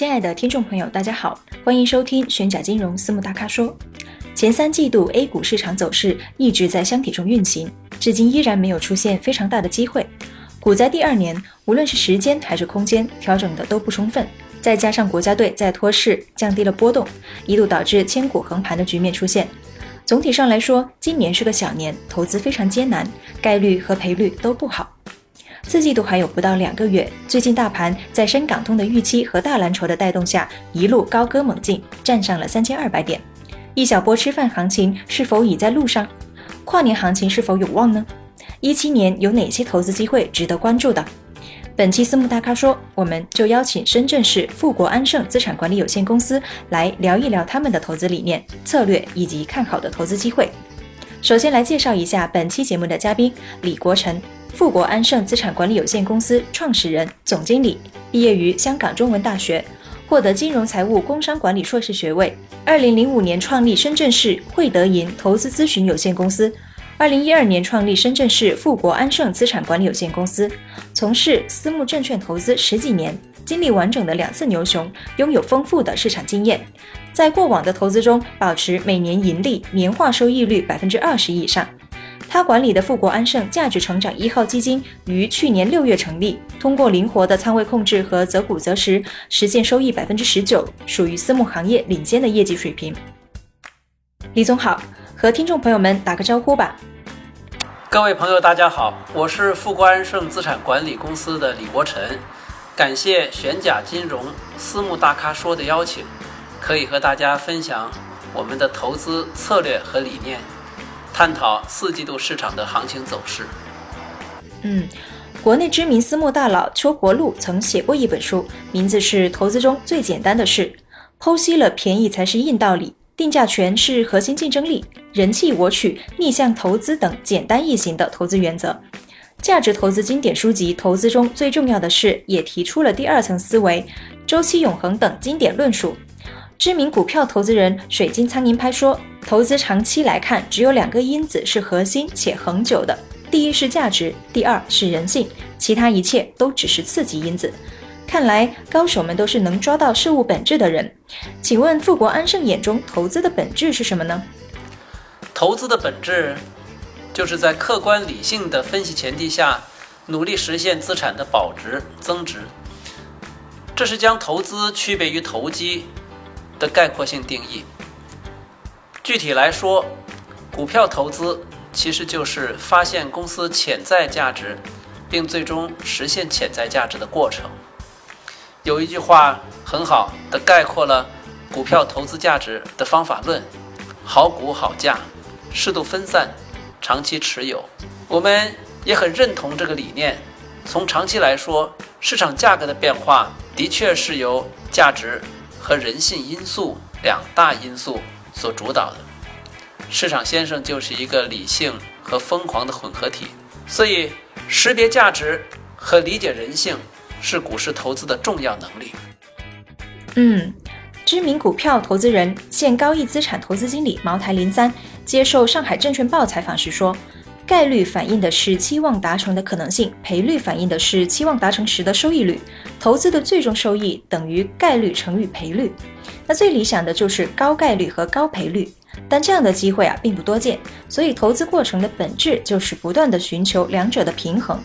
亲爱的听众朋友，大家好，欢迎收听玄甲金融私募大咖说。前三季度 A 股市场走势一直在箱体中运行，至今依然没有出现非常大的机会。股灾第二年，无论是时间还是空间调整的都不充分，再加上国家队在托市，降低了波动，一度导致千股横盘的局面出现。总体上来说，今年是个小年，投资非常艰难，概率和赔率都不好。四季度还有不到两个月，最近大盘在深港通的预期和大蓝筹的带动下，一路高歌猛进，站上了三千二百点。一小波吃饭行情是否已在路上？跨年行情是否有望呢？一七年有哪些投资机会值得关注的？本期私募大咖说，我们就邀请深圳市富国安盛资产管理有限公司来聊一聊他们的投资理念、策略以及看好的投资机会。首先来介绍一下本期节目的嘉宾李国成。富国安盛资产管理有限公司创始人、总经理，毕业于香港中文大学，获得金融财务工商管理硕士学位。二零零五年创立深圳市汇德银投资咨询有限公司，二零一二年创立深圳市富国安盛资产管理有限公司，从事私募证券投资十几年，经历完整的两次牛熊，拥有丰富的市场经验，在过往的投资中保持每年盈利年化收益率百分之二十以上。他管理的富国安盛价值成长一号基金于去年六月成立，通过灵活的仓位控制和择股择时，实现收益百分之十九，属于私募行业领先的业绩水平。李总好，和听众朋友们打个招呼吧。各位朋友，大家好，我是富国安盛资产管理公司的李国晨，感谢玄甲金融私募大咖说的邀请，可以和大家分享我们的投资策略和理念。探讨四季度市场的行情走势。嗯，国内知名私募大佬邱国禄曾写过一本书，名字是《投资中最简单的事》，剖析了便宜才是硬道理、定价权是核心竞争力、人气我取、逆向投资等简单易行的投资原则。价值投资经典书籍《投资中最重要的事》也提出了第二层思维、周期永恒等经典论述。知名股票投资人水晶苍蝇拍说。投资长期来看，只有两个因子是核心且恒久的，第一是价值，第二是人性，其他一切都只是刺激因子。看来高手们都是能抓到事物本质的人。请问富国安盛眼中投资的本质是什么呢？投资的本质就是在客观理性的分析前提下，努力实现资产的保值增值。这是将投资区别于投机的概括性定义。具体来说，股票投资其实就是发现公司潜在价值，并最终实现潜在价值的过程。有一句话很好的概括了股票投资价值的方法论：好股好价，适度分散，长期持有。我们也很认同这个理念。从长期来说，市场价格的变化的确是由价值和人性因素两大因素。所主导的市场先生就是一个理性和疯狂的混合体，所以识别价值和理解人性是股市投资的重要能力。嗯，知名股票投资人、现高毅资产投资经理茅台零三接受上海证券报采访时说：“概率反映的是期望达成的可能性，赔率反映的是期望达成时的收益率。投资的最终收益等于概率乘以赔率。”那最理想的就是高概率和高赔率，但这样的机会啊并不多见，所以投资过程的本质就是不断的寻求两者的平衡。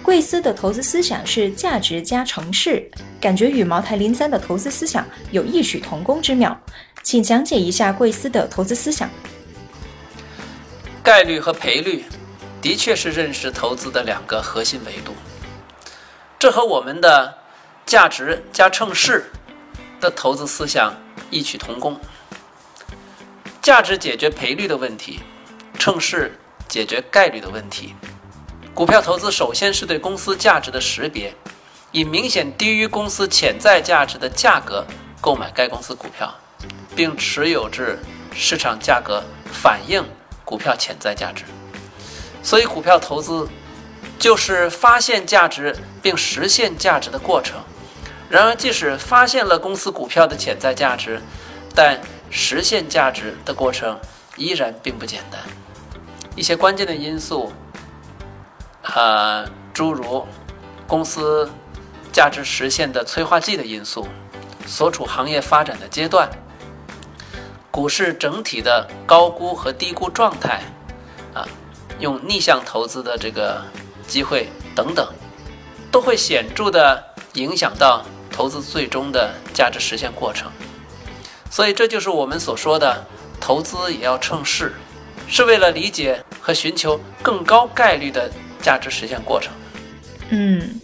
贵司的投资思想是价值加城市，感觉与茅台零三的投资思想有异曲同工之妙，请讲解一下贵司的投资思想。概率和赔率的确是认识投资的两个核心维度，这和我们的价值加乘势的投资思想。异曲同工，价值解决赔率的问题，乘势解决概率的问题。股票投资首先是对公司价值的识别，以明显低于公司潜在价值的价格购买该公司股票，并持有至市场价格反映股票潜在价值。所以，股票投资就是发现价值并实现价值的过程。然而，即使发现了公司股票的潜在价值，但实现价值的过程依然并不简单。一些关键的因素，呃，诸如公司价值实现的催化剂的因素，所处行业发展的阶段，股市整体的高估和低估状态，用逆向投资的这个机会等等，都会显著的影响到。投资最终的价值实现过程，所以这就是我们所说的投资也要趁势，是为了理解和寻求更高概率的价值实现过程。嗯，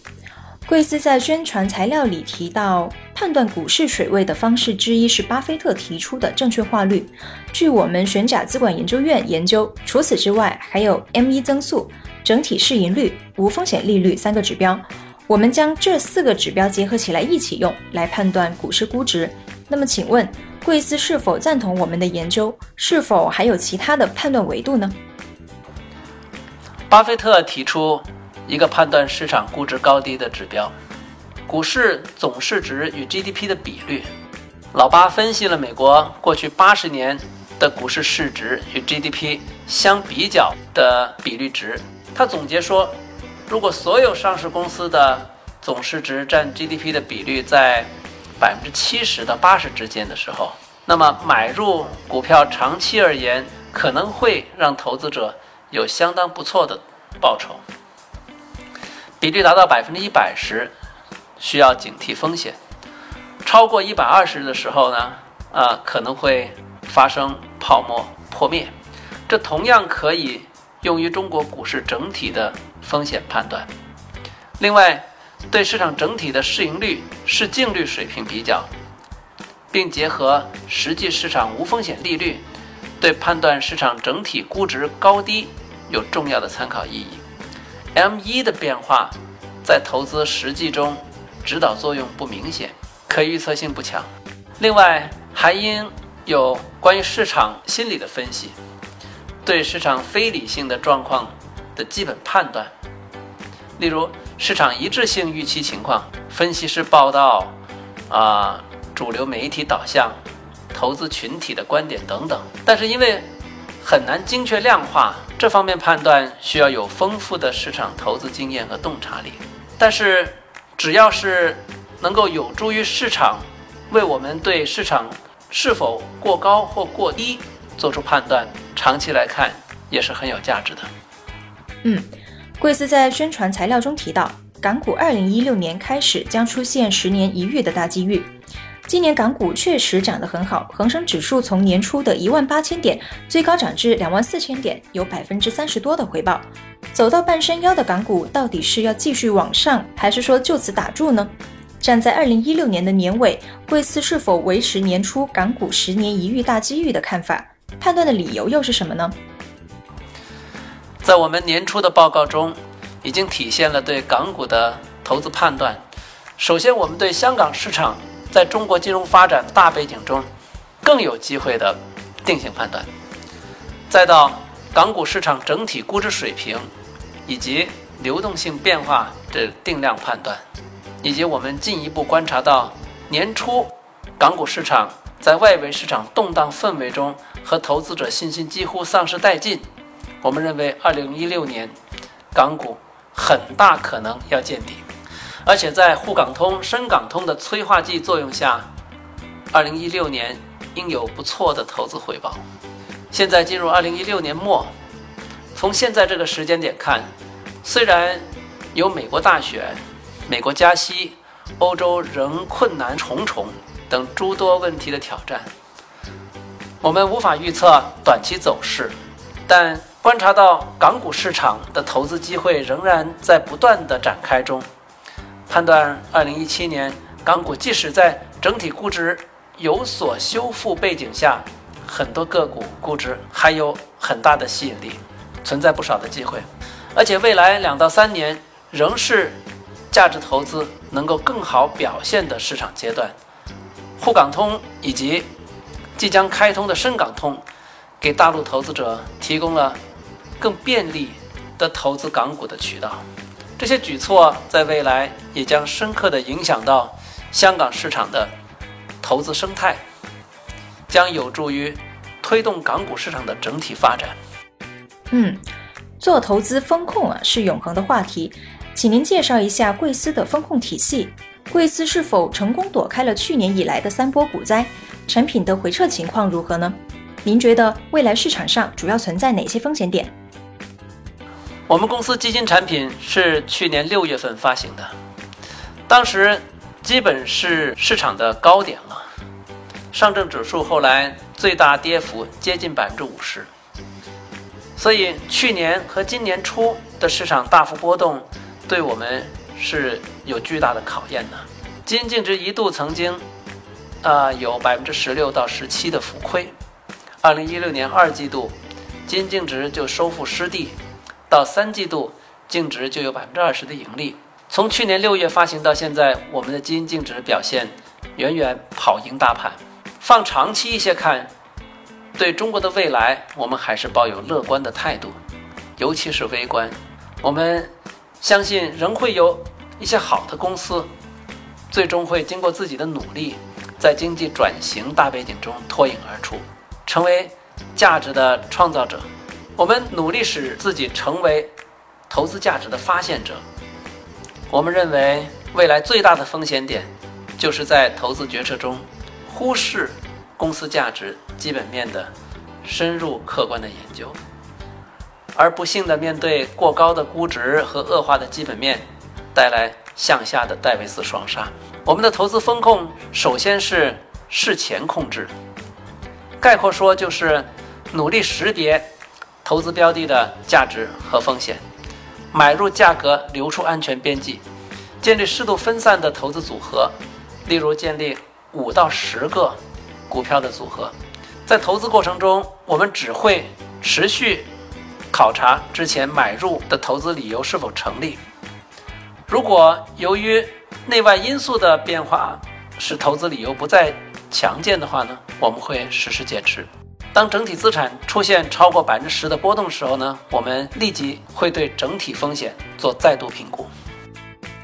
贵司在宣传材料里提到，判断股市水位的方式之一是巴菲特提出的正确化率。据我们玄甲资管研究院研究，除此之外，还有 M1 增速、整体市盈率、无风险利率三个指标。我们将这四个指标结合起来一起用来判断股市估值。那么，请问贵司是否赞同我们的研究？是否还有其他的判断维度呢？巴菲特提出一个判断市场估值高低的指标：股市总市值与 GDP 的比率。老巴分析了美国过去八十年的股市市值与 GDP 相比较的比率值，他总结说。如果所有上市公司的总市值占 GDP 的比率在百分之七十到八十之间的时候，那么买入股票长期而言可能会让投资者有相当不错的报酬。比率达到百分之一百时，需要警惕风险；超过一百二十的时候呢，啊可能会发生泡沫破灭。这同样可以用于中国股市整体的。风险判断，另外，对市场整体的市盈率、市净率水平比较，并结合实际市场无风险利率，对判断市场整体估值高低有重要的参考意义。M 一的变化在投资实际中指导作用不明显，可预测性不强。另外，还应有关于市场心理的分析，对市场非理性的状况。的基本判断，例如市场一致性预期情况、分析师报道、啊主流媒体导向、投资群体的观点等等。但是因为很难精确量化，这方面判断需要有丰富的市场投资经验和洞察力。但是只要是能够有助于市场为我们对市场是否过高或过低做出判断，长期来看也是很有价值的。嗯，贵司在宣传材料中提到，港股二零一六年开始将出现十年一遇的大机遇。今年港股确实涨得很好，恒生指数从年初的一万八千点最高涨至两万四千点，有百分之三十多的回报。走到半山腰的港股，到底是要继续往上，还是说就此打住呢？站在二零一六年的年尾，贵司是否维持年初港股十年一遇大机遇的看法？判断的理由又是什么呢？在我们年初的报告中，已经体现了对港股的投资判断。首先，我们对香港市场在中国金融发展大背景中更有机会的定性判断；再到港股市场整体估值水平以及流动性变化的定量判断，以及我们进一步观察到年初港股市场在外围市场动荡氛围中和投资者信心几乎丧失殆尽。我们认为，二零一六年港股很大可能要见底，而且在沪港通、深港通的催化剂作用下，二零一六年应有不错的投资回报。现在进入二零一六年末，从现在这个时间点看，虽然有美国大选、美国加息、欧洲仍困难重重等诸多问题的挑战，我们无法预测短期走势，但。观察到港股市场的投资机会仍然在不断的展开中，判断2017年港股即使在整体估值有所修复背景下，很多个股估值还有很大的吸引力，存在不少的机会，而且未来两到三年仍是价值投资能够更好表现的市场阶段。沪港通以及即将开通的深港通，给大陆投资者提供了更便利的投资港股的渠道。这些举措在未来也将深刻地影响到香港市场的投资生态，将有助于推动港股市场的整体发展。嗯，做投资风控啊是永恒的话题，请您介绍一下贵司的风控体系。贵司是否成功躲开了去年以来的三波股灾？产品的回撤情况如何呢？您觉得未来市场上主要存在哪些风险点？我们公司基金产品是去年六月份发行的，当时基本是市场的高点了。上证指数后来最大跌幅接近百分之五十，所以去年和今年初的市场大幅波动，对我们是有巨大的考验的。基金净值一度曾经。啊，有百分之十六到十七的浮亏。二零一六年二季度，基金净值就收复失地，到三季度净值就有百分之二十的盈利。从去年六月发行到现在，我们的基金净值表现远远跑赢大盘。放长期一些看，对中国的未来，我们还是抱有乐观的态度，尤其是微观，我们相信仍会有一些好的公司，最终会经过自己的努力。在经济转型大背景中脱颖而出，成为价值的创造者。我们努力使自己成为投资价值的发现者。我们认为，未来最大的风险点，就是在投资决策中忽视公司价值基本面的深入客观的研究，而不幸的面对过高的估值和恶化的基本面，带来向下的戴维斯双杀。我们的投资风控首先是事前控制，概括说就是努力识别投资标的的价值和风险，买入价格留出安全边际，建立适度分散的投资组合，例如建立五到十个股票的组合。在投资过程中，我们只会持续考察之前买入的投资理由是否成立。如果由于内外因素的变化使投资理由不再强健的话呢，我们会实施减持。当整体资产出现超过百分之十的波动时候呢，我们立即会对整体风险做再度评估。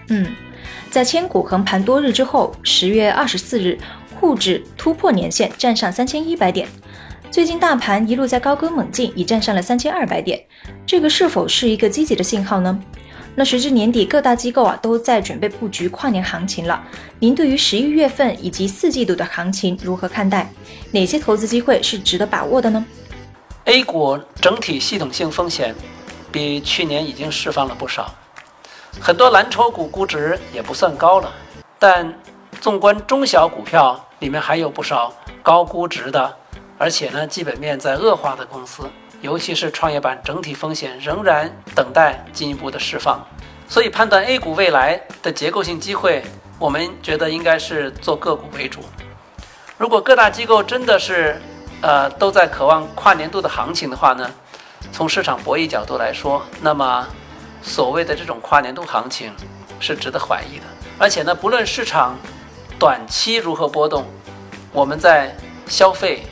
嗯，在千股横盘多日之后，十月二十四日，沪指突破年线，站上三千一百点。最近大盘一路在高歌猛进，已站上了三千二百点，这个是否是一个积极的信号呢？那时至年底，各大机构啊都在准备布局跨年行情了。您对于十一月份以及四季度的行情如何看待？哪些投资机会是值得把握的呢？A 股整体系统性风险比去年已经释放了不少，很多蓝筹股估值也不算高了。但纵观中小股票，里面还有不少高估值的，而且呢基本面在恶化的公司。尤其是创业板整体风险仍然等待进一步的释放，所以判断 A 股未来的结构性机会，我们觉得应该是做个股为主。如果各大机构真的是，呃，都在渴望跨年度的行情的话呢，从市场博弈角度来说，那么所谓的这种跨年度行情是值得怀疑的。而且呢，不论市场短期如何波动，我们在消费、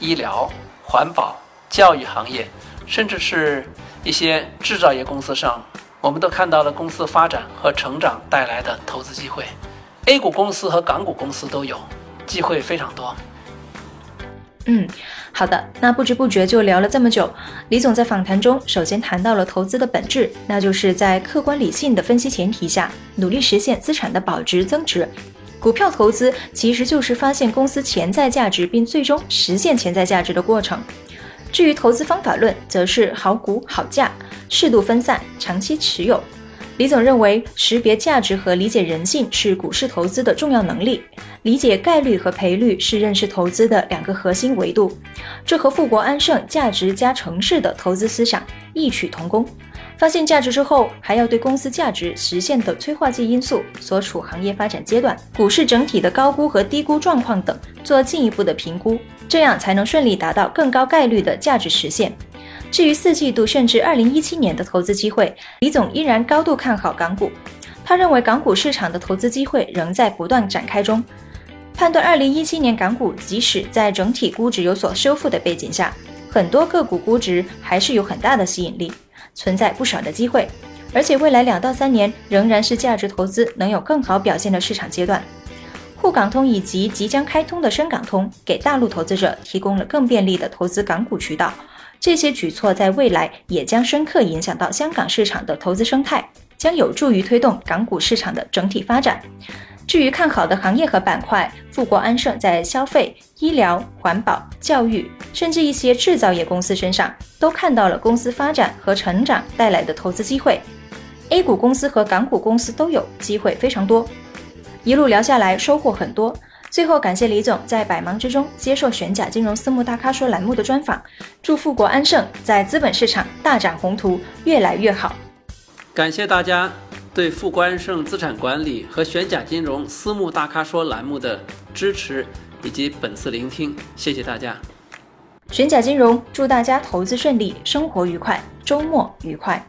医疗、环保。教育行业，甚至是一些制造业公司上，我们都看到了公司发展和成长带来的投资机会。A 股公司和港股公司都有机会非常多。嗯，好的，那不知不觉就聊了这么久。李总在访谈中首先谈到了投资的本质，那就是在客观理性的分析前提下，努力实现资产的保值增值。股票投资其实就是发现公司潜在价值，并最终实现潜在价值的过程。至于投资方法论，则是好股好价，适度分散，长期持有。李总认为，识别价值和理解人性是股市投资的重要能力，理解概率和赔率是认识投资的两个核心维度。这和富国安盛价值加城市的投资思想异曲同工。发现价值之后，还要对公司价值实现的催化剂因素、所处行业发展阶段、股市整体的高估和低估状况等做进一步的评估。这样才能顺利达到更高概率的价值实现。至于四季度甚至二零一七年的投资机会，李总依然高度看好港股。他认为港股市场的投资机会仍在不断展开中。判断2017年港股即使在整体估值有所修复的背景下，很多个股估值还是有很大的吸引力，存在不少的机会。而且未来两到三年仍然是价值投资能有更好表现的市场阶段。沪港通以及即将开通的深港通，给大陆投资者提供了更便利的投资港股渠道。这些举措在未来也将深刻影响到香港市场的投资生态，将有助于推动港股市场的整体发展。至于看好的行业和板块，富国安盛在消费、医疗、环保、教育，甚至一些制造业公司身上，都看到了公司发展和成长带来的投资机会。A 股公司和港股公司都有机会非常多，一路聊下来收获很多。最后感谢李总在百忙之中接受玄甲金融私募大咖说栏目的专访，祝富国安盛在资本市场大展宏图，越来越好。感谢大家对富国安盛资产管理和玄甲金融私募大咖说栏目的支持以及本次聆听，谢谢大家。玄甲金融祝大家投资顺利，生活愉快，周末愉快。